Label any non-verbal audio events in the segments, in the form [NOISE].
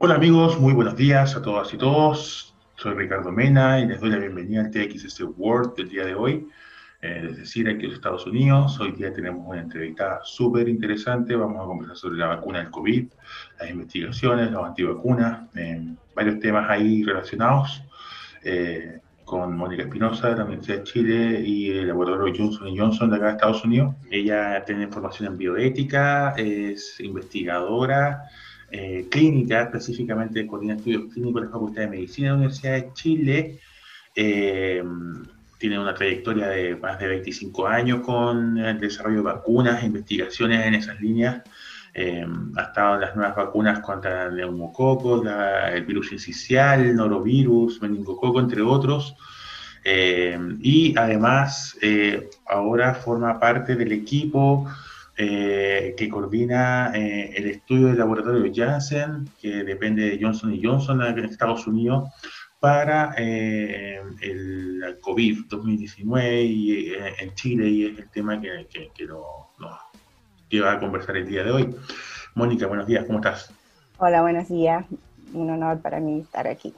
Hola amigos, muy buenos días a todas y todos. Soy Ricardo Mena y les doy la bienvenida al TXS World del día de hoy. Eh, es decir, aquí en los Estados Unidos, hoy día tenemos una entrevista súper interesante. Vamos a conversar sobre la vacuna del COVID, las investigaciones, las antivacunas, eh, varios temas ahí relacionados. Eh, con Mónica Espinosa de la Universidad de Chile y el laboratorio Johnson Johnson de acá de Estados Unidos. Ella tiene formación en bioética, es investigadora eh, clínica, específicamente coordina estudios clínicos en la Facultad de Medicina de la Universidad de Chile. Eh, tiene una trayectoria de más de 25 años con el desarrollo de vacunas, investigaciones en esas líneas. Eh, ha estado en las nuevas vacunas contra el neumococo, el virus incisional, norovirus, meningococo, entre otros. Eh, y además eh, ahora forma parte del equipo que coordina el estudio del laboratorio Janssen, que depende de Johnson Johnson en Estados Unidos, para el COVID-2019 y en Chile, y es el tema que, que, que nos que va a conversar el día de hoy. Mónica, buenos días, ¿cómo estás? Hola, buenos días. Un honor para mí estar aquí.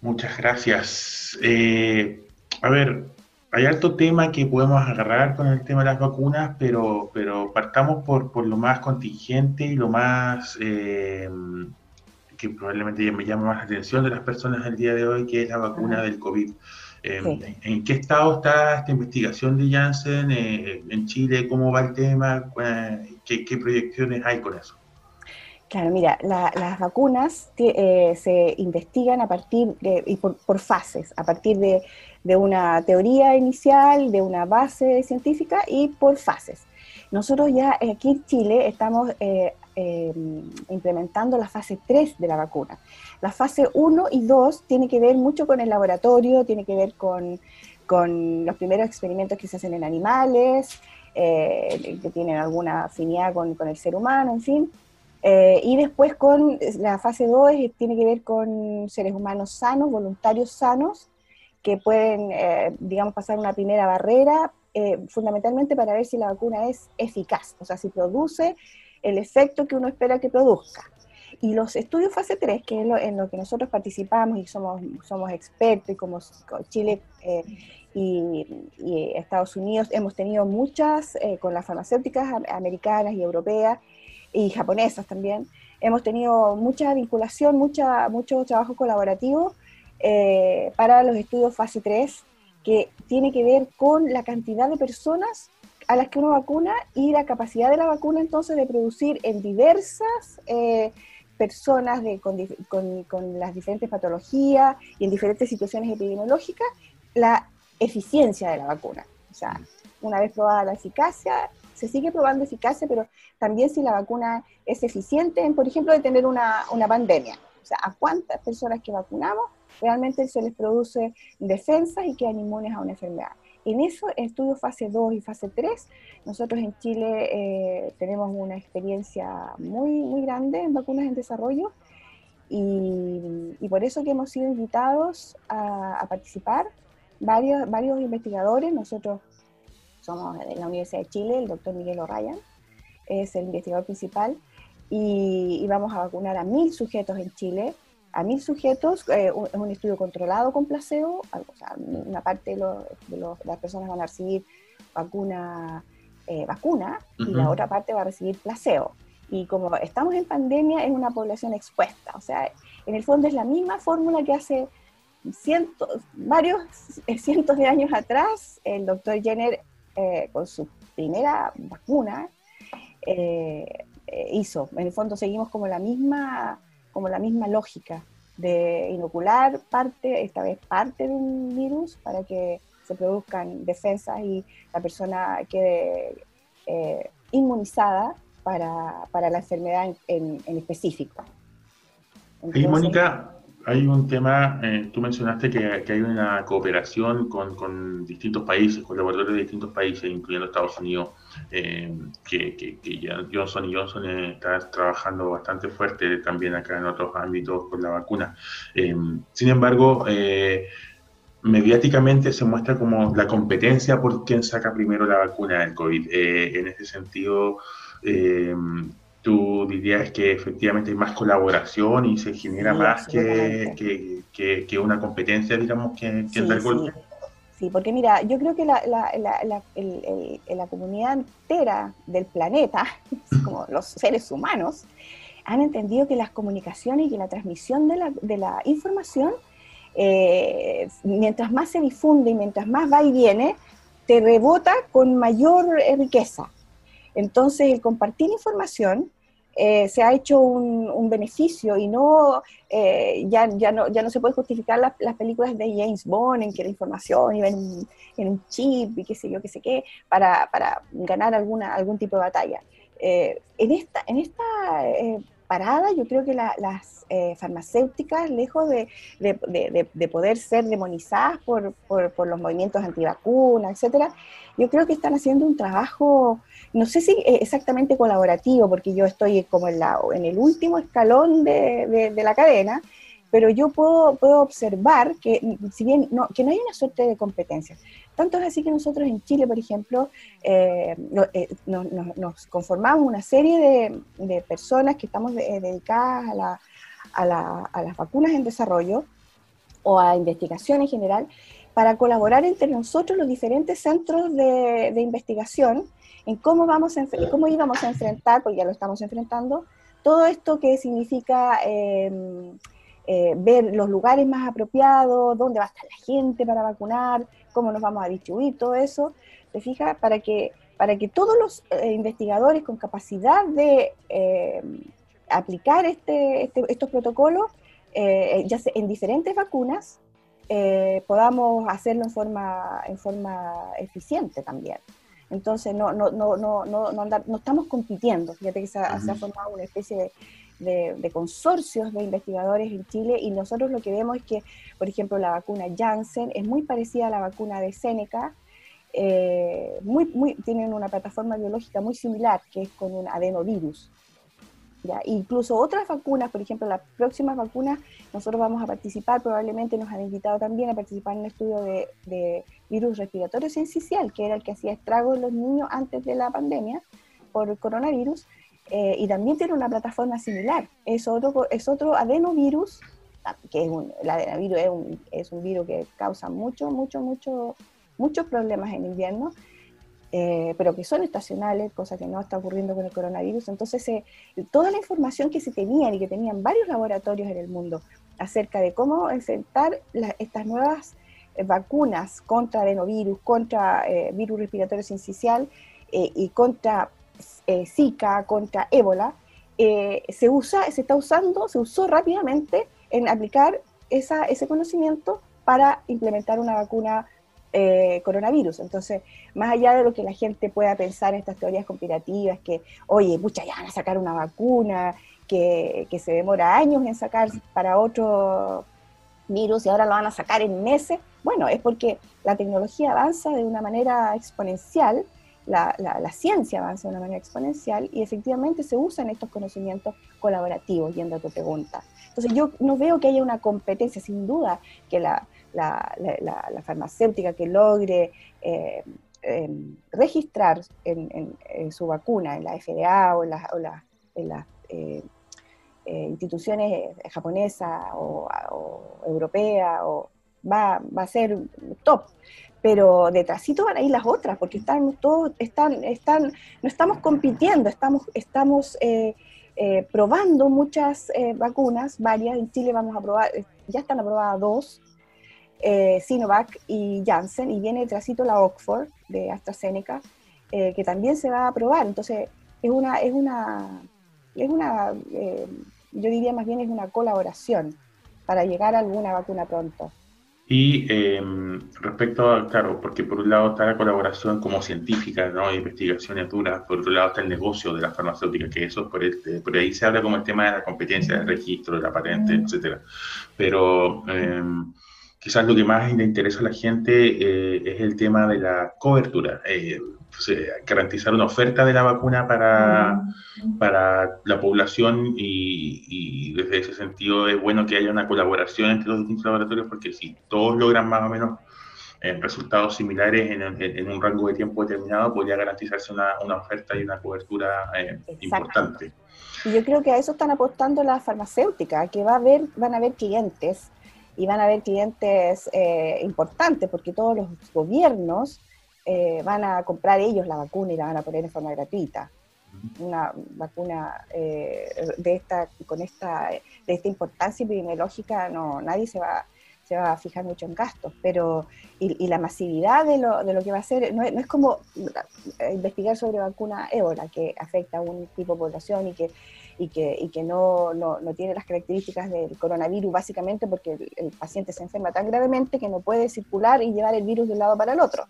Muchas gracias. Eh, a ver, hay alto tema que podemos agarrar con el tema de las vacunas, pero, pero partamos por, por lo más contingente y lo más eh, que probablemente me llama más la atención de las personas el día de hoy, que es la vacuna del COVID. ¿En qué estado está esta investigación de Janssen eh, en Chile? ¿Cómo va el tema? ¿Qué, proyecciones hay con eso? Claro, mira, las vacunas eh, se investigan a partir de, y por, fases, a partir de, una teoría inicial, de una base científica y por fases. Nosotros ya aquí en Chile estamos eh, implementando la fase 3 de la vacuna. La fase 1 y 2 tiene que ver mucho con el laboratorio, tiene que ver con, los primeros experimentos que se hacen en animales, eh, que tienen alguna afinidad con, el ser humano, en fin. Eh, y después con la fase 2 tiene que ver con seres humanos sanos, voluntarios sanos, que pueden, eh, digamos, pasar una primera barrera, fundamentalmente para ver si la vacuna es eficaz, o sea, si produce el efecto que uno espera que produzca. Y los estudios fase 3, que es en lo que nosotros participamos y somos, somos expertos, y como Chile eh, y, Estados Unidos hemos tenido muchas, eh, con las farmacéuticas americanas y europeas y japonesas también, hemos tenido mucha vinculación, mucha, mucho trabajo colaborativo eh, para los estudios fase 3, que tiene que ver con la cantidad de personas a las que uno vacuna y la capacidad de la vacuna entonces de producir en diversas personas de, con, las diferentes patologías y en diferentes situaciones epidemiológicas la eficiencia de la vacuna. O sea, una vez probada la eficacia, se sigue probando eficacia, pero también si la vacuna es eficiente en, por ejemplo, detener una, una pandemia. O sea, a cuántas personas que vacunamos realmente se les produce defensas y quedan inmunes a una enfermedad. En eso, estudios fase 2 y fase 3, nosotros en Chile eh, tenemos una experiencia muy, muy grande en vacunas en desarrollo y, por eso que hemos sido invitados a, participar varios, varios investigadores. Nosotros somos de la Universidad de Chile, el doctor Miguel O'Ryan es el investigador principal y, y vamos a vacunar a mil sujetos en Chile a mil sujetos, eh, es un estudio controlado con placebo, o sea, una parte de, las personas van a recibir vacuna, eh, vacuna y la otra parte va a recibir placebo. Y como estamos en pandemia, es una población expuesta, o sea, en el fondo es la misma fórmula que hace cientos, varios eh, cientos de años atrás el doctor Jenner con su primera vacuna hizo. En el fondo seguimos como la misma como la misma lógica de inocular parte, esta vez parte de un virus, para que se produzcan defensas y la persona quede eh, inmunizada para, para, la enfermedad en, en específico. y Mónica, hay un tema, eh, tú mencionaste que, que, hay una cooperación con, distintos países, con laboratorios de distintos países, incluyendo Estados Unidos, eh, que, que, ya Johnson Johnson está trabajando bastante fuerte también acá en otros ámbitos con la vacuna. Eh, sin embargo, mediáticamente se muestra como la competencia por quién saca primero la vacuna del COVID. en ese sentido, tú dirías que efectivamente hay más colaboración y se genera más que, que, que, una competencia, digamos, que, que el golpe. Sí, porque mira, yo creo que la, la, la, la comunidad entera del planeta, [LAUGHS] como los seres humanos, han entendido que las comunicaciones y la transmisión de la, de la información, eh, mientras más se difunde y mientras más va y viene, te rebota con mayor riqueza. Entonces, el compartir información eh, se ha hecho un, beneficio y no, eh, ya, ya no, ya no se puede justificar las películas de James Bond en que la información iba en, un chip y qué sé yo, qué sé qué, para, para ganar alguna, algún tipo de batalla. Eh, en esta, en esta parada, yo creo que las farmacéuticas, lejos de, de, de, poder ser demonizadas por, por, por los movimientos antivacunas, etcétera, yo creo que están haciendo un trabajo no sé si exactamente colaborativo, porque yo estoy como en, la, en el último escalón de, la cadena, pero yo puedo, puedo observar que, si bien no, que no hay una suerte de competencia. Tanto es así que nosotros en Chile, por ejemplo, eh, eh, nos conformamos una serie de, personas que estamos dedicadas a, las vacunas en desarrollo o a investigación en general, para colaborar entre nosotros los diferentes centros de, de investigación en cómo, vamos cómo íbamos a enfrentar, porque ya lo estamos enfrentando, todo esto que significa em, eh, ver los lugares más apropiados, dónde va a estar la gente para vacunar, cómo nos vamos a distribuir, todo eso, ¿te fijas? Para que, para que todos los eh, investigadores con capacidad de em, aplicar este, este, estos protocolos, eh, ya sea en diferentes vacunas, podamos hacerlo en forma, en forma eficiente también. Entonces no, no, no, no, no, no, estamos compitiendo. Fíjate que se ha, formado una especie de, de, consorcios de investigadores en Chile y nosotros lo que vemos es que, por ejemplo, la vacuna Janssen es muy parecida a la vacuna de Seneca, eh, muy, muy, tienen una plataforma biológica muy similar, que es con un adenovirus. Incluso otras vacunas, por ejemplo, las próximas vacunas, nosotros vamos a participar, probablemente nos han invitado también a participar en un estudio de, virus respiratorio sincicial, que era el que hacía estragos en los niños antes de la pandemia por el coronavirus, eh, y también tiene una plataforma similar. Es otro, es otro adenovirus, que es un, el adenovirus es un, es un virus que causa mucho, mucho, mucho, muchos problemas en invierno, eh, pero que son estacionales, cosa que no está ocurriendo con el coronavirus. Entonces, eh, toda la información que se tenía y que tenían varios laboratorios en el mundo acerca de cómo enfrentar estas nuevas eh, vacunas contra adenovirus, contra virus respiratorio sincicial y contra Zika, contra ébola, se usa, se está usando, se usó rápidamente en aplicar esa, ese conocimiento para implementar una vacuna eh, coronavirus. Entonces, más allá de lo que la gente pueda pensar en estas teorías conspirativas, que, oye, muchas ya van a sacar una vacuna, que, se demora años en sacar para otro virus y ahora lo van a sacar en meses, bueno, es porque la tecnología avanza de una manera exponencial, la, la, ciencia avanza de una manera exponencial y efectivamente se usan estos conocimientos colaborativos, yendo a tu pregunta. Entonces yo no veo que haya una competencia, sin duda, que la, la, farmacéutica que logre eh, em, registrar en, su vacuna en la FDA o en, las eh, eh, instituciones japonesas o, europeas, o va, a ser top. Pero detrásito van a ir las otras, porque están todos, están, están, no estamos compitiendo, estamos, estamos probando muchas vacunas, varias, en Chile vamos a probar, ya están aprobadas dos, eh, Sinovac y Janssen, y viene trasito la Oxford de AstraZeneca, eh, que también se va a aprobar. Entonces, es una, es una, es una eh, yo diría más bien es una colaboración para llegar a alguna vacuna pronto. Y em, respecto a, claro, porque por un lado está la colaboración como científica, ¿no? Investigaciones duras, por otro lado está el negocio de la farmacéutica, que eso por, este, por ahí se habla como el tema de la competencia, del registro, de la patente, etcétera. Pero em, quizás lo que más le interesa a la gente eh, es el tema de la cobertura. Eh, garantizar una oferta de la vacuna para, para la población y, desde ese sentido es bueno que haya una colaboración entre los distintos laboratorios porque si todos logran más o menos resultados similares en, un rango de tiempo determinado, podría garantizarse una, una oferta y una cobertura importante. Y yo creo que a eso están apostando las farmacéuticas, que va a haber, van a haber clientes y van a haber clientes eh, importantes, porque todos los gobiernos eh, van a comprar ellos la vacuna y la van a poner en forma gratuita. Una vacuna eh, de esta, con esta, de esta importancia epidemiológica, no, nadie se va, se va a fijar mucho en gastos, pero y, la masividad de lo, de lo, que va a ser, no no es, como investigar sobre vacuna ébola, que afecta a un tipo de población y que y que, y que no, no, no, tiene las características del coronavirus, básicamente porque el, paciente se enferma tan gravemente que no puede circular y llevar el virus de un lado para el otro.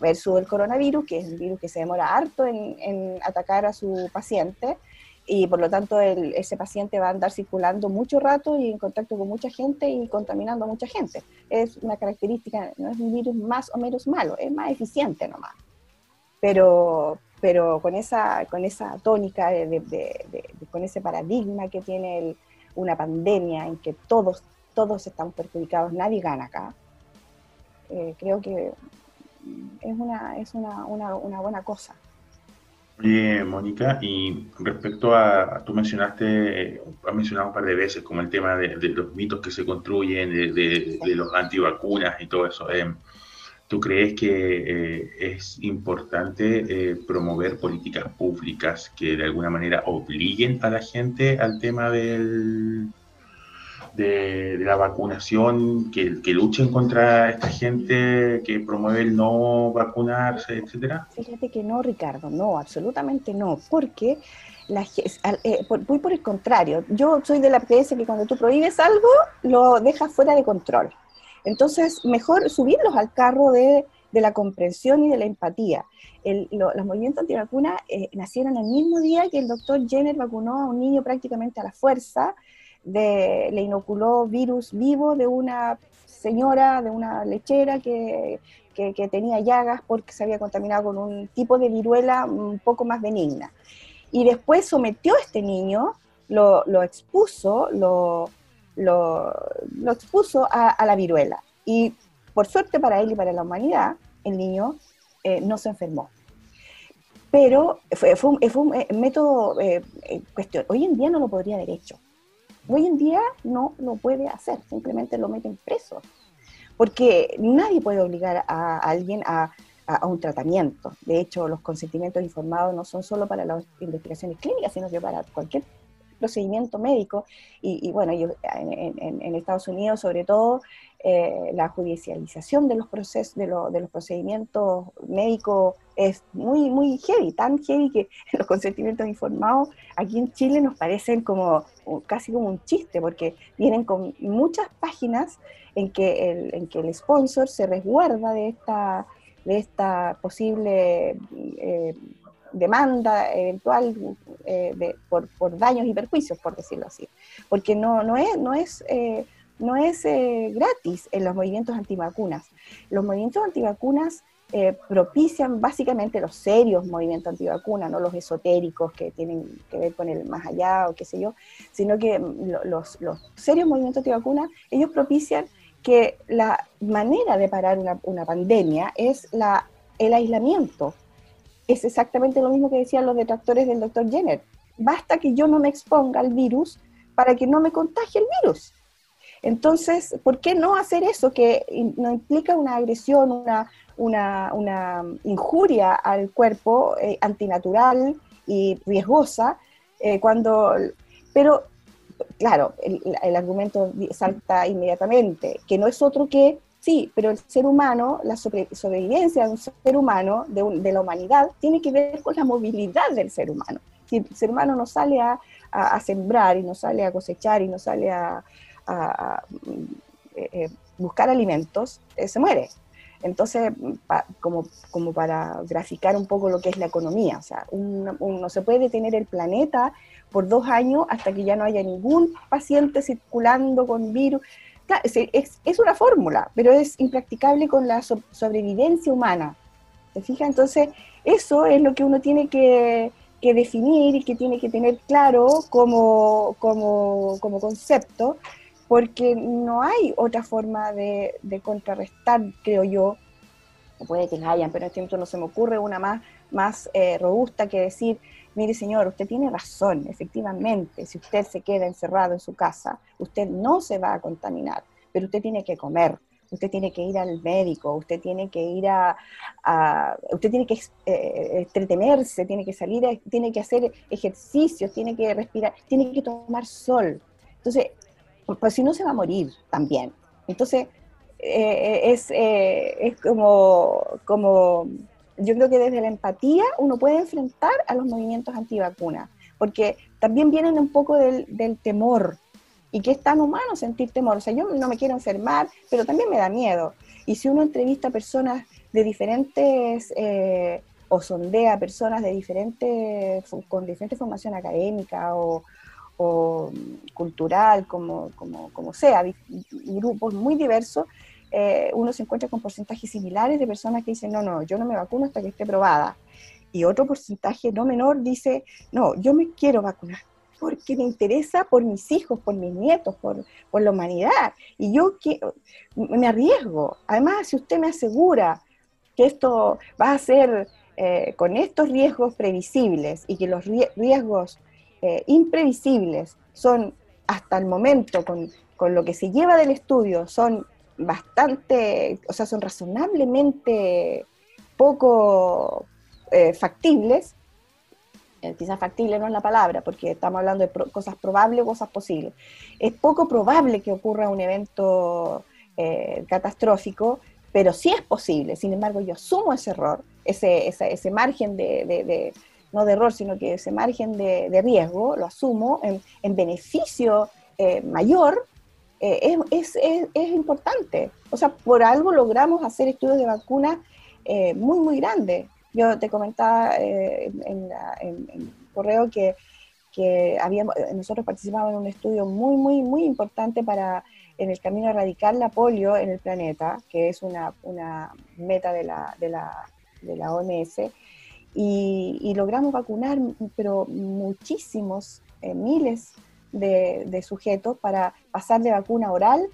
Versus el coronavirus, que es un virus que se demora harto en, en atacar a su paciente, y por lo tanto el, ese paciente va a andar circulando mucho rato y en contacto con mucha gente y contaminando a mucha gente. Es una característica, no es un virus más o menos malo, es más eficiente nomás. Pero, pero con esa, con esa tónica, con ese paradigma que tiene una pandemia en que todos, todos estamos perjudicados, nadie gana acá, eh, creo que es, una, es una, una, una buena cosa. Oye, Mónica, y respecto a, tú mencionaste, has mencionado un par de veces como el tema de, los mitos que se construyen, de, de, los antivacunas y todo eso. Eh, ¿Tú crees que eh, es importante eh, promover políticas públicas que de alguna manera obliguen a la gente al tema del, de, la vacunación, que, que, luchen contra esta gente que promueve el no vacunarse, etcétera? Fíjate que no, Ricardo, no, absolutamente no, porque la, eh, voy por el contrario. Yo soy de la creencia que cuando tú prohíbes algo, lo dejas fuera de control. Entonces, mejor subirlos al carro de, la comprensión y de la empatía. los movimientos antivacunas eh, nacieron el mismo día que el doctor Jenner vacunó a un niño prácticamente a la fuerza, de, le inoculó virus vivo de una señora, de una lechera que, tenía llagas porque se había contaminado con un tipo de viruela un poco más benigna. Y después sometió a este niño, lo, lo expuso, lo, lo, expuso a, la viruela. Y por suerte para él y para la humanidad, el niño eh, no se enfermó. Pero fue, un, eh, método eh, cuestión. Hoy en día no lo podría haber hecho. Hoy en día no lo puede hacer, simplemente lo meten preso. Porque nadie puede obligar a, alguien a, a, un tratamiento. De hecho, los consentimientos informados no son solo para las investigaciones clínicas, sino que para cualquier procedimiento médico y, bueno, en, Estados Unidos sobre todo eh, la judicialización de los procesos, de, de, los procedimientos médicos es muy, muy heavy, tan heavy que [LAUGHS] los consentimientos informados aquí en Chile nos parecen como casi como un chiste, porque vienen con muchas páginas en que el, en que el sponsor se resguarda de esta, de esta posible eh, demanda eventual eh, por, daños y perjuicios, por decirlo así. Porque no, no es, no es, eh, no es eh, gratis en los movimientos antivacunas. Los movimientos antivacunas propician básicamente los serios movimientos antivacunas, no los esotéricos que tienen que ver con el más allá o qué sé yo, sino que los, los serios movimientos antivacunas, ellos propician que la manera de parar una, una pandemia es la, el aislamiento, es exactamente lo mismo que decían los detractores del doctor Jenner. Basta que yo no me exponga al virus para que no me contagie el virus. Entonces, ¿por qué no hacer eso que no implica una agresión, una, una, injuria al cuerpo eh, antinatural y riesgosa? Eh, cuando, pero, claro, el argumento salta inmediatamente, que no es otro que Sí, pero el ser humano, la sobrevivencia de un ser humano, de, la humanidad, tiene que ver con la movilidad del ser humano. Si el ser humano no sale a, sembrar y no sale a cosechar y no sale a, eh, eh, buscar alimentos, eh, se muere. Entonces, como, como para graficar un poco lo que es la economía, o sea, no se puede detener el planeta por dos años hasta que ya no haya ningún paciente circulando con virus es, una fórmula, pero es impracticable con la sobrevivencia humana. ¿Se fija? Entonces, eso es lo que uno tiene que, definir y que tiene que tener claro como, concepto, porque no hay otra forma de, contrarrestar, creo yo, puede que la hayan, pero en este momento no se me ocurre una más, más eh, robusta que decir, mire señor, usted tiene razón, efectivamente, si usted se queda encerrado en su casa, usted no se va a contaminar, pero usted tiene que comer, usted tiene que ir al médico, usted tiene que ir a, usted tiene que eh, entretenerse, tiene que salir, tiene que hacer ejercicios, tiene que respirar, tiene que tomar sol. Entonces, pues si no se va a morir también. Entonces, eh, es, eh, es como, como, yo creo que desde la empatía uno puede enfrentar a los movimientos antivacunas, porque también vienen un poco del, del temor, y que es tan humano sentir temor. O sea, yo no me quiero enfermar, pero también me da miedo. Y si uno entrevista a personas de diferentes, eh, o sondea a personas de diferentes, con diferente formación académica o, cultural, como, como, como sea, grupos muy diversos, eh, uno se encuentra con porcentajes similares de personas que dicen, no, no, yo no me vacuno hasta que esté probada. Y otro porcentaje no menor dice, no, yo me quiero vacunar, porque me interesa por mis hijos, por mis nietos, por, por la humanidad. Y yo que, me arriesgo. Además, si usted me asegura que esto va a ser eh, con estos riesgos previsibles y que los riesgos eh, imprevisibles son hasta el momento, con, con lo que se lleva del estudio, son bastante, o sea, son razonablemente poco eh, factibles, eh, quizás factible no es la palabra, porque estamos hablando de cosas probables o cosas posibles. Es poco probable que ocurra un evento eh, catastrófico, pero sí es posible. Sin embargo, yo asumo ese error, ese, ese, margen de, no de error, sino que ese margen de, riesgo, lo asumo en, beneficio eh, es, es, es, importante. O sea, por algo logramos hacer estudios de vacunas muy, muy grandes. Yo te comentaba eh, en, el correo que, habíamos, nosotros participamos en un estudio muy, muy, muy importante para en el camino a erradicar la polio en el planeta, que es una, meta de la, de la, OMS, y, logramos vacunar, pero muchísimos, eh, miles de, de, sujetos para pasar de vacuna oral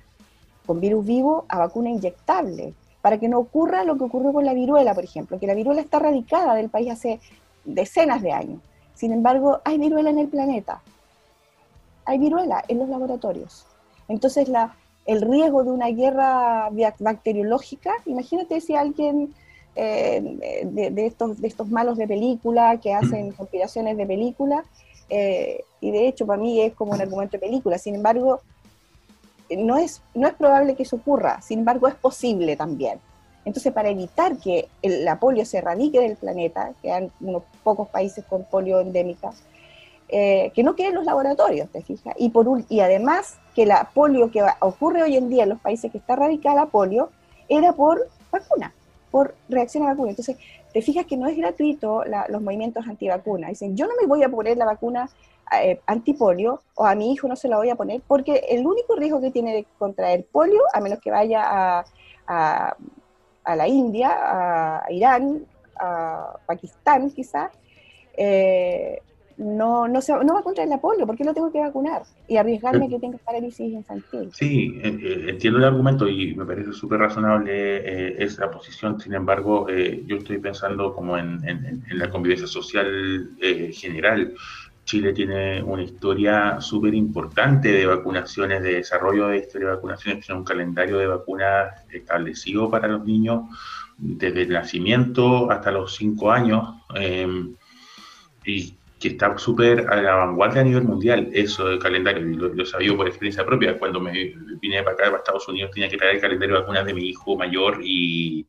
con virus vivo a vacuna inyectable para que no ocurra lo que ocurrió con la viruela, por ejemplo, que la viruela está radicada del país hace decenas de años. Sin embargo, hay viruela en el planeta. Hay viruela en los laboratorios. Entonces, la, el riesgo de una guerra bacteriológica, imagínate si alguien eh, de, estos, de estos malos de película que hacen [CLEARS THROAT] conspiraciones de película, eh, y de hecho para mí es como un argumento de película, sin embargo, no es, no es probable que eso ocurra, sin embargo es posible también. Entonces, para evitar que la polio se erradique del planeta, quedan unos pocos países con polio endémica, eh, que no queden los laboratorios, ¿te fijas? Y, por y además que la polio que ocurre hoy en día en los países que está radicada la polio era por vacuna, por reacción a vacuna. Entonces, te fijas que no es gratuito los movimientos antivacunas. Dicen, yo no me voy a poner la vacuna eh, antipolio o a mi hijo no se la voy a poner porque el único riesgo que tiene de contraer polio, a menos que vaya a, la India, a Irán, a Pakistán quizás, eh, no, no, se, no va a contraer la polio, ¿por qué lo tengo que vacunar? Y arriesgarme a que tenga parálisis infantil. Sí, entiendo el argumento y me parece súper razonable eh, esa posición, sin embargo, yo estoy pensando como en, en la convivencia social general. Chile tiene una historia súper importante de vacunaciones, de desarrollo de historia de vacunaciones, tiene un calendario de vacunas establecido para los niños desde el nacimiento hasta los cinco años y que está súper a la vanguardia a nivel mundial, eso del calendario, y lo, lo sabía por experiencia propia, cuando me vine para acá, para Estados Unidos, tenía que traer el calendario de vacunas de mi hijo mayor y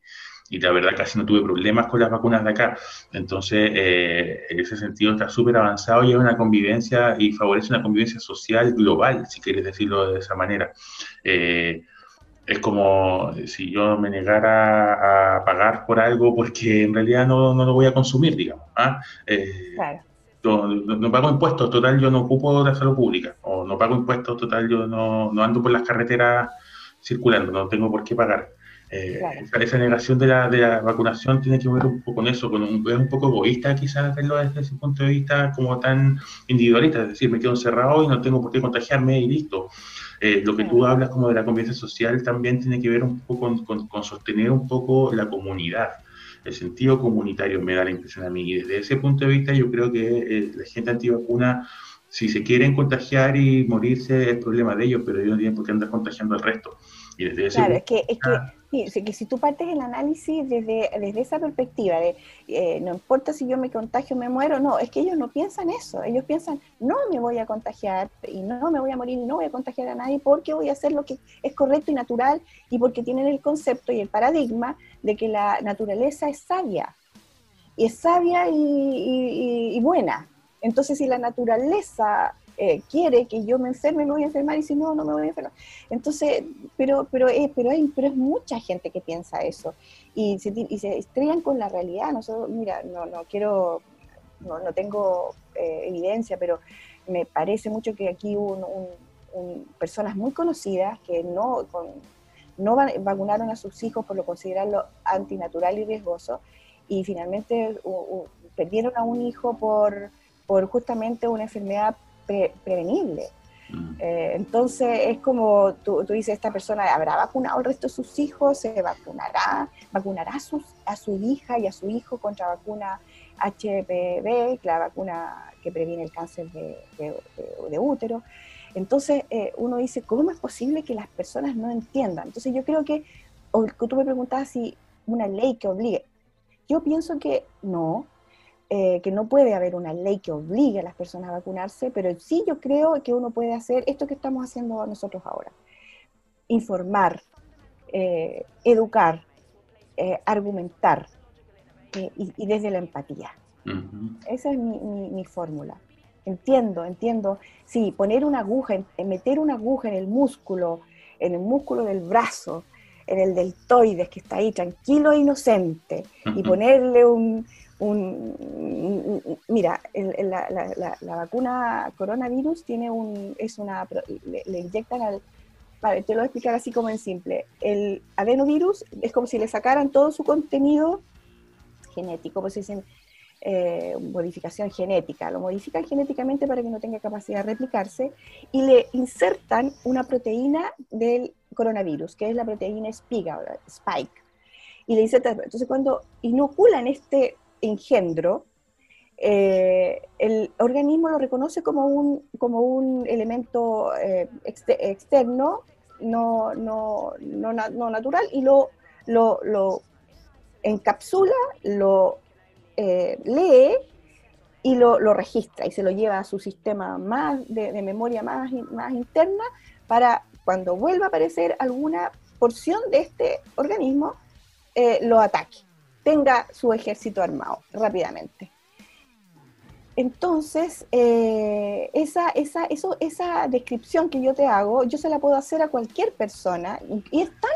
y la verdad casi no tuve problemas con las vacunas de acá. Entonces, eh, en ese sentido está súper avanzado y es una convivencia y favorece una convivencia social global, si quieres decirlo de esa manera. Eh, es como si yo me negara a pagar por algo porque en realidad no, no lo voy a consumir, digamos. ¿ah? Eh, claro. No, pago impuestos, total, yo no ocupo la salud pública, o no pago impuestos, total, yo no, no ando por las carreteras circulando, no tengo por qué pagar. Eh, esa, negación de la, de la, vacunación tiene que ver un poco con eso, con un, es un poco egoísta quizás verlo desde ese punto de vista como tan individualista, es decir, me quedo encerrado y no tengo por qué contagiarme y listo. Eh, lo que tú hablas como de la convivencia social también tiene que ver un poco con, sostener un poco la comunidad. El sentido comunitario me da la impresión a mí. Y desde ese punto de vista yo creo que eh, la gente antivacuna, si se quieren contagiar y morirse, es problema de ellos, pero ellos no tienen por qué andar contagiando al resto. Y desde ese claro, es que, es que Que si tú partes el análisis desde, desde esa perspectiva de eh, no importa si yo me contagio o me muero, no, es que ellos no piensan eso, ellos piensan no me voy a contagiar y no me voy a morir y no voy a contagiar a nadie porque voy a hacer lo que es correcto y natural y porque tienen el concepto y el paradigma de que la naturaleza es sabia y es sabia y buena. Entonces si la naturaleza eh, quiere que yo me enferme, me voy a enfermar, y si no, no me voy a enfermar. Entonces, pero, pero, eh, pero, hay, pero es mucha gente que piensa eso y se, y estrellan con la realidad. Nosotros, mira, no, no quiero, no, no tengo eh, evidencia, pero me parece mucho que aquí hubo un, personas muy conocidas que no, no vacunaron a sus hijos por lo considerarlo antinatural y riesgoso y finalmente perdieron a un hijo por, por justamente una enfermedad prevenible. Mm. Eh, entonces es como tú, tú, dices, esta persona habrá vacunado al resto de sus hijos, se vacunará, vacunará a, sus, a su hija y a su hijo contra vacuna HPV, la vacuna que previene el cáncer de, de, útero. Entonces eh, uno dice, ¿cómo es posible que las personas no entiendan? Entonces yo creo que, o tú me preguntabas si una ley que obligue. Yo pienso que no, eh, que no puede haber una ley que obligue a las personas a vacunarse, pero sí yo creo que uno puede hacer esto que estamos haciendo nosotros ahora. Informar, eh, educar, eh, argumentar y, desde la empatía. Esa es mi, fórmula. Entiendo, entiendo. Sí, poner una aguja, meter una aguja en el músculo, en el músculo del brazo, en el deltoides que está ahí tranquilo e inocente, y ponerle un, un, mira, la, vacuna coronavirus tiene un, es una, le, inyectan al, vale, te lo voy a explicar así como en simple, el adenovirus es como si le sacaran todo su contenido genético, pues dicen eh, modificación genética, lo modifican genéticamente para que no tenga capacidad de replicarse y le insertan una proteína del coronavirus, que es la proteína Spike. Y le insertan, entonces cuando inoculan este engendro, eh, el organismo lo reconoce como un, como un elemento eh, externo, no, no, no, no, natural, y lo, lo, lo encapsula, lo eh, lee y lo, lo, registra y se lo lleva a su sistema más de, memoria más, más interna para cuando vuelva a aparecer alguna porción de este organismo, lo ataque tenga su ejército armado rápidamente. Entonces, eh, esa, esa, eso, esa descripción que yo te hago, yo se la puedo hacer a cualquier persona y es tan,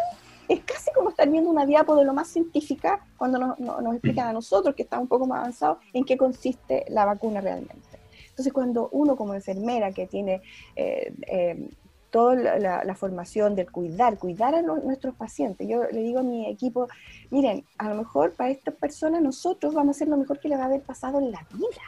es casi como estar viendo una diapo de lo más científica cuando nos, nos, explican a nosotros, que está un poco más avanzado, en qué consiste la vacuna realmente. Entonces, cuando uno como enfermera que tiene eh, eh, toda la, formación del cuidar, cuidar a nuestros pacientes. Yo le digo a mi equipo, miren, a lo mejor para estas personas nosotros vamos a hacer lo mejor que le va a haber pasado en la vida,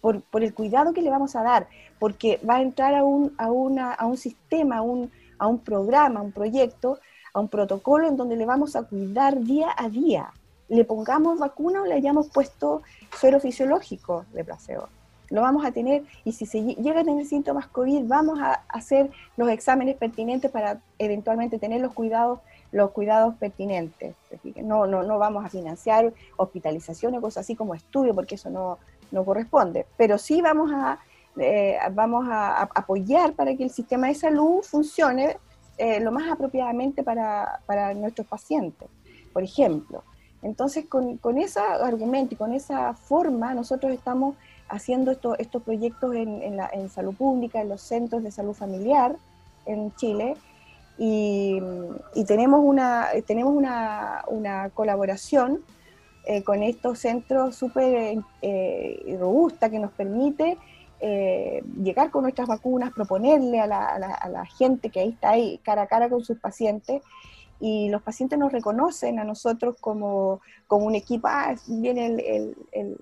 por, por el cuidado que le vamos a dar, porque va a entrar a un, a una, a un sistema, a un, a un programa, a un proyecto, a un protocolo en donde le vamos a cuidar día a día. Le pongamos vacuna o le hayamos puesto suero fisiológico de placebo lo vamos a tener y si se llega a tener síntomas COVID, vamos a hacer los exámenes pertinentes para eventualmente tener los cuidados los cuidados pertinentes. No, no, no vamos a financiar hospitalizaciones o cosas así como estudio, porque eso no, no corresponde, pero sí vamos a, eh, vamos a, apoyar para que el sistema de salud funcione eh, lo más apropiadamente para, para, nuestros pacientes, por ejemplo. Entonces, con, con ese argumento y con esa forma, nosotros estamos haciendo estos proyectos en, la, en, salud pública, en los centros de salud familiar en Chile. Y, tenemos una, tenemos una, colaboración eh, con estos centros súper eh, robusta que nos permite eh, llegar con nuestras vacunas, proponerle a la, a, la, gente que ahí está ahí cara a cara con sus pacientes y los pacientes nos reconocen a nosotros como, como un equipo, ah, viene el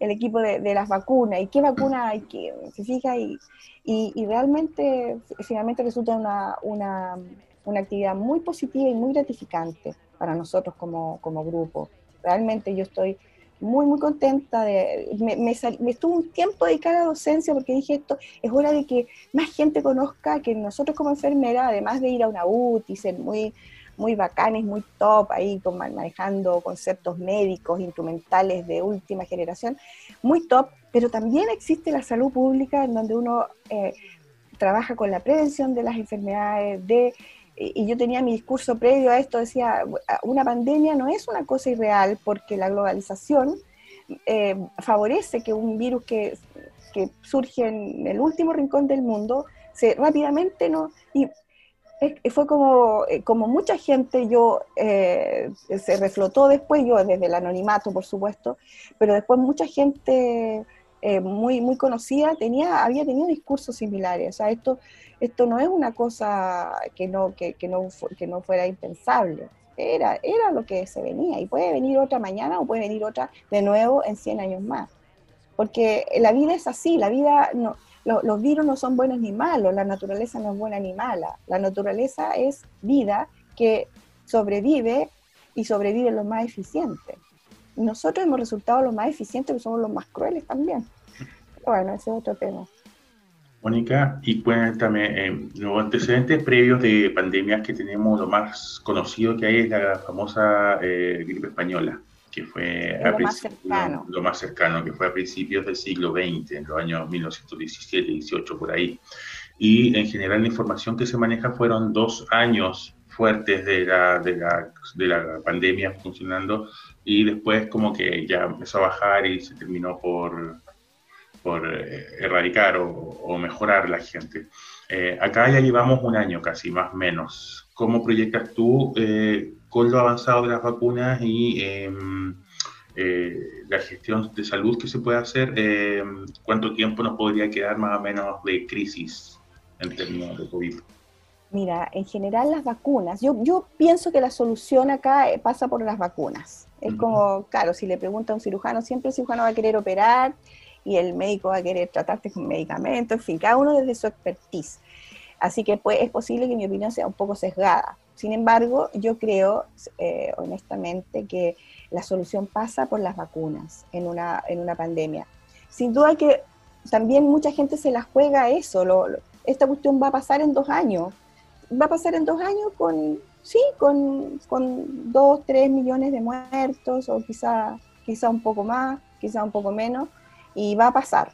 equipo de, las vacunas y qué vacuna hay que, se fija, y, y, realmente finalmente resulta una, una, una, actividad muy positiva y muy gratificante para nosotros como, como grupo. Realmente yo estoy muy, muy contenta. De, me, me, me, estuve un tiempo dedicada a la docencia porque dije esto, es hora de que más gente conozca que nosotros como enfermera, además de ir a una UTI, ser muy, muy bacanes, muy top, ahí manejando conceptos médicos, instrumentales de última generación, muy top, pero también existe la salud pública en donde uno eh, trabaja con la prevención de las enfermedades, de y yo tenía mi discurso previo a esto, decía, una pandemia no es una cosa irreal porque la globalización eh, favorece que un virus que, que, surge en el último rincón del mundo se rápidamente no... Y fue como, eh, como mucha gente, yo eh, se reflotó después, yo desde el anonimato, por supuesto, pero después mucha gente muy, muy conocida tenía, había tenido discursos similares. O sea, esto esto no es una cosa que no, que, no, que no fuera impensable. Era, era lo que se venía y puede venir otra mañana o puede venir otra de nuevo en 100 años más. Porque la vida es así, la vida, no, los virus no son buenos ni malos, la naturaleza no es buena ni mala, la naturaleza es vida que sobrevive y sobrevive lo más eficiente. Nosotros hemos resultado los más eficientes, pero somos los más crueles también. bueno, ese es otro tema. Mónica, y cuéntame, eh, los antecedentes previos de pandemias que tenemos, lo más conocido que hay es la famosa eh, gripe española, que fue lo, más cercano. Lo, más cercano, que fue a principios del siglo XX, en los años 1917, 18, por ahí. Y en general la información que se maneja fueron dos años fuertes de la, de la, de la pandemia funcionando y después como que ya empezó a bajar y se terminó por por eh, erradicar o, mejorar la gente. Eh, acá ya llevamos un año casi, más o menos. ¿Cómo proyectas tú eh, con lo avanzado de las vacunas y em, la gestión de salud que se puede hacer? Em, ¿Cuánto tiempo nos podría quedar más o menos de crisis en términos de COVID? Mira, en general las vacunas, yo, yo pienso que la solución acá pasa por las vacunas. Es como, claro, si le pregunta a un cirujano, siempre el cirujano va a querer operar y el médico va a querer tratarte con medicamentos, en fin, cada uno desde su expertise. Así que pues, es posible que mi opinión sea un poco sesgada. Sin embargo, yo creo eh, honestamente que la solución pasa por las vacunas en una, en una pandemia. Sin duda que también mucha gente se la juega a eso. esta cuestión va a pasar en dos años. Va a pasar en dos años con, sí, con, con dos, tres millones de muertos o quizá, quizá un poco más, quizá un poco menos y va a pasar.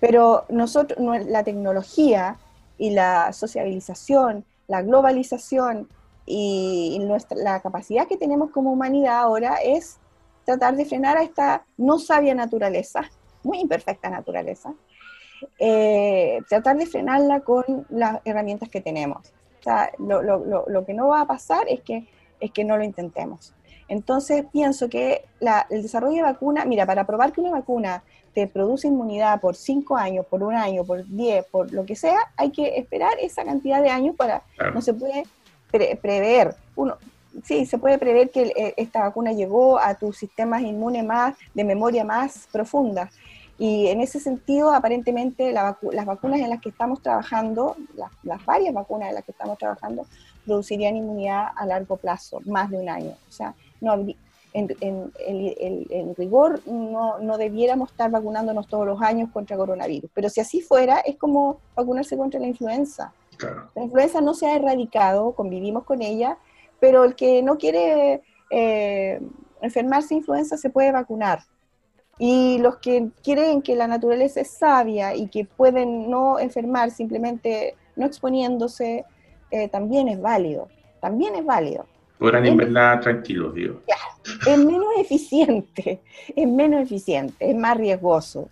Pero nosotros, la tecnología y la sociabilización, la globalización y nuestra, la capacidad que tenemos como humanidad ahora es tratar de frenar a esta no sabia naturaleza, muy imperfecta naturaleza, eh, tratar de frenarla con las herramientas que tenemos. O sea, lo, lo, lo, que no va a pasar es que, es que no lo intentemos. Entonces pienso que el desarrollo de vacuna, mira, para probar que una vacuna te produce inmunidad por cinco años, por un año, por diez, por lo que sea, hay que esperar esa cantidad de años para, no se puede prever, uno, sí, se puede prever que eh, esta vacuna llegó a tus sistemas inmunes más, de memoria más profunda. Y en ese sentido, aparentemente, las vacunas en las que estamos trabajando, las varias vacunas en las que estamos trabajando, producirían inmunidad a largo plazo, más de un año. O sea, no, en, rigor no, no, debiéramos estar vacunándonos todos los años contra coronavirus. Pero si así fuera, es como vacunarse contra la influenza. La influenza no se ha erradicado, convivimos con ella, pero el que no quiere eh, enfermarse de influenza se puede vacunar. Y los que creen que la naturaleza es sabia y que pueden no enfermar simplemente no exponiéndose, eh, también es válido. También es válido. Podrán invernar tranquilos, digo. es menos eficiente, es menos eficiente, es más riesgoso.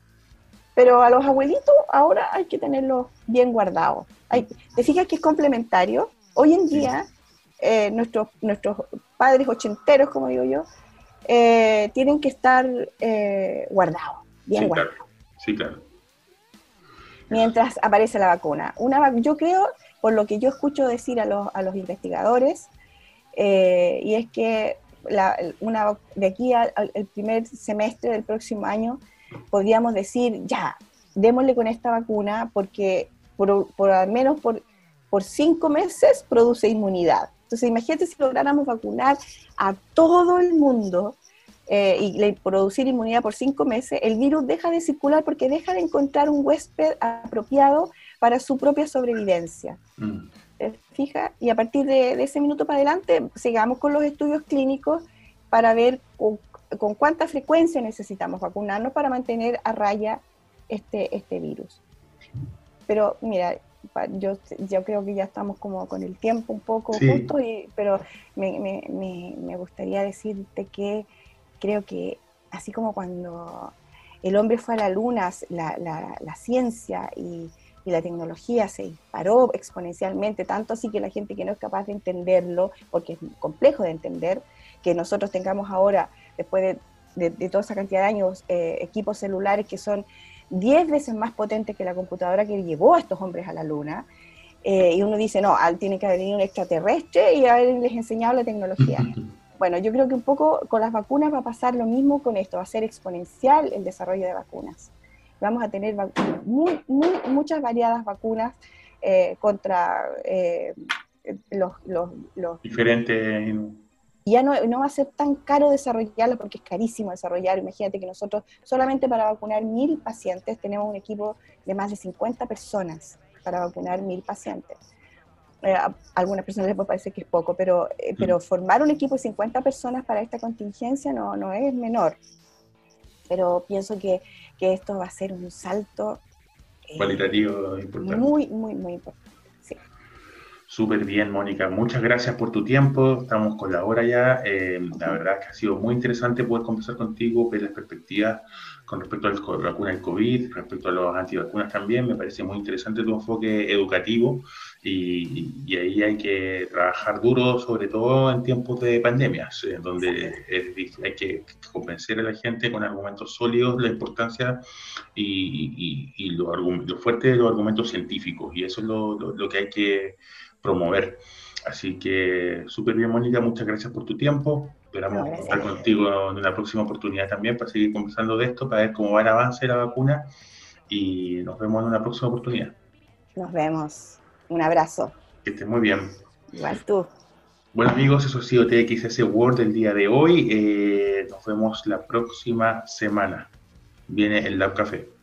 Pero a los abuelitos ahora hay que tenerlos bien guardados. ¿Te fijas que es complementario? Hoy en día, eh, nuestros, nuestros padres ochenteros, como digo yo, eh, tienen que estar eh, guardados, bien guardados. Sí, claro. Mientras aparece la vacuna. Una, yo creo, por lo que yo escucho decir a los, a los investigadores, eh, y es que una, de aquí al, primer semestre del próximo año podríamos decir, ya, démosle con esta vacuna porque por, por al menos por, por cinco meses produce inmunidad. Entonces, imagínate si lográramos vacunar a todo el mundo eh, y producir inmunidad por cinco meses, el virus deja de circular porque deja de encontrar un huésped apropiado para su propia sobrevivencia. Mm. Fija, y a partir de, ese minuto para adelante, sigamos con los estudios clínicos para ver con, con, cuánta frecuencia necesitamos vacunarnos para mantener a raya este, este virus. Pero mira, yo, yo creo que ya estamos como con el tiempo un poco justo, y, pero me, me, me, gustaría decirte que creo que así como cuando el hombre fue a la luna, la, la, la ciencia y, y, la tecnología se disparó exponencialmente, tanto así que la gente que no es capaz de entenderlo, porque es complejo de entender, que nosotros tengamos ahora, después de, de, toda esa cantidad de años, eh, equipos celulares que son 10 veces más potente que la computadora que llevó a estos hombres a la luna. Eh, y uno dice, no, tiene que haber venido un extraterrestre y haberles enseñado la tecnología. [LAUGHS] bueno, yo creo que un poco con las vacunas va a pasar lo mismo con esto, va a ser exponencial el desarrollo de vacunas. Vamos a tener muy, muy, muchas variadas vacunas eh, contra eh, los, los, los, diferentes ya no, no, va a ser tan caro desarrollarlo porque es carísimo desarrollar. Imagínate que nosotros solamente para vacunar mil pacientes tenemos un equipo de más de 50 personas para vacunar mil pacientes. Eh, a algunas personas les puede parecer que es poco, pero, eh, pero formar un equipo de 50 personas para esta contingencia no, no es menor. Pero pienso que, que esto va a ser un salto eh, cualitativo importante. Muy, muy, muy importante. Súper bien, Mónica. Muchas gracias por tu tiempo. Estamos con la hora ya. Eh, la verdad es que ha sido muy interesante poder conversar contigo, ver las perspectivas con respecto a la vacuna del COVID, respecto a los antivacunas también. Me parece muy interesante tu enfoque educativo y, ahí hay que trabajar duro, sobre todo en tiempos de pandemias, en donde hay que convencer a la gente con argumentos sólidos la importancia y, lo, lo, fuerte de los argumentos científicos. Y eso es lo que hay que promover. Así que súper bien, Mónica, muchas gracias por tu tiempo. Esperamos estar contigo en una próxima oportunidad también para seguir conversando de esto, para ver cómo va el avance de la vacuna y nos vemos en una próxima oportunidad. Nos vemos. Un abrazo. Que estés muy bien. Igual tú. Bueno amigos, eso ha sido TXS World el día de hoy. Eh, nos vemos la próxima semana. Viene el Lab Café.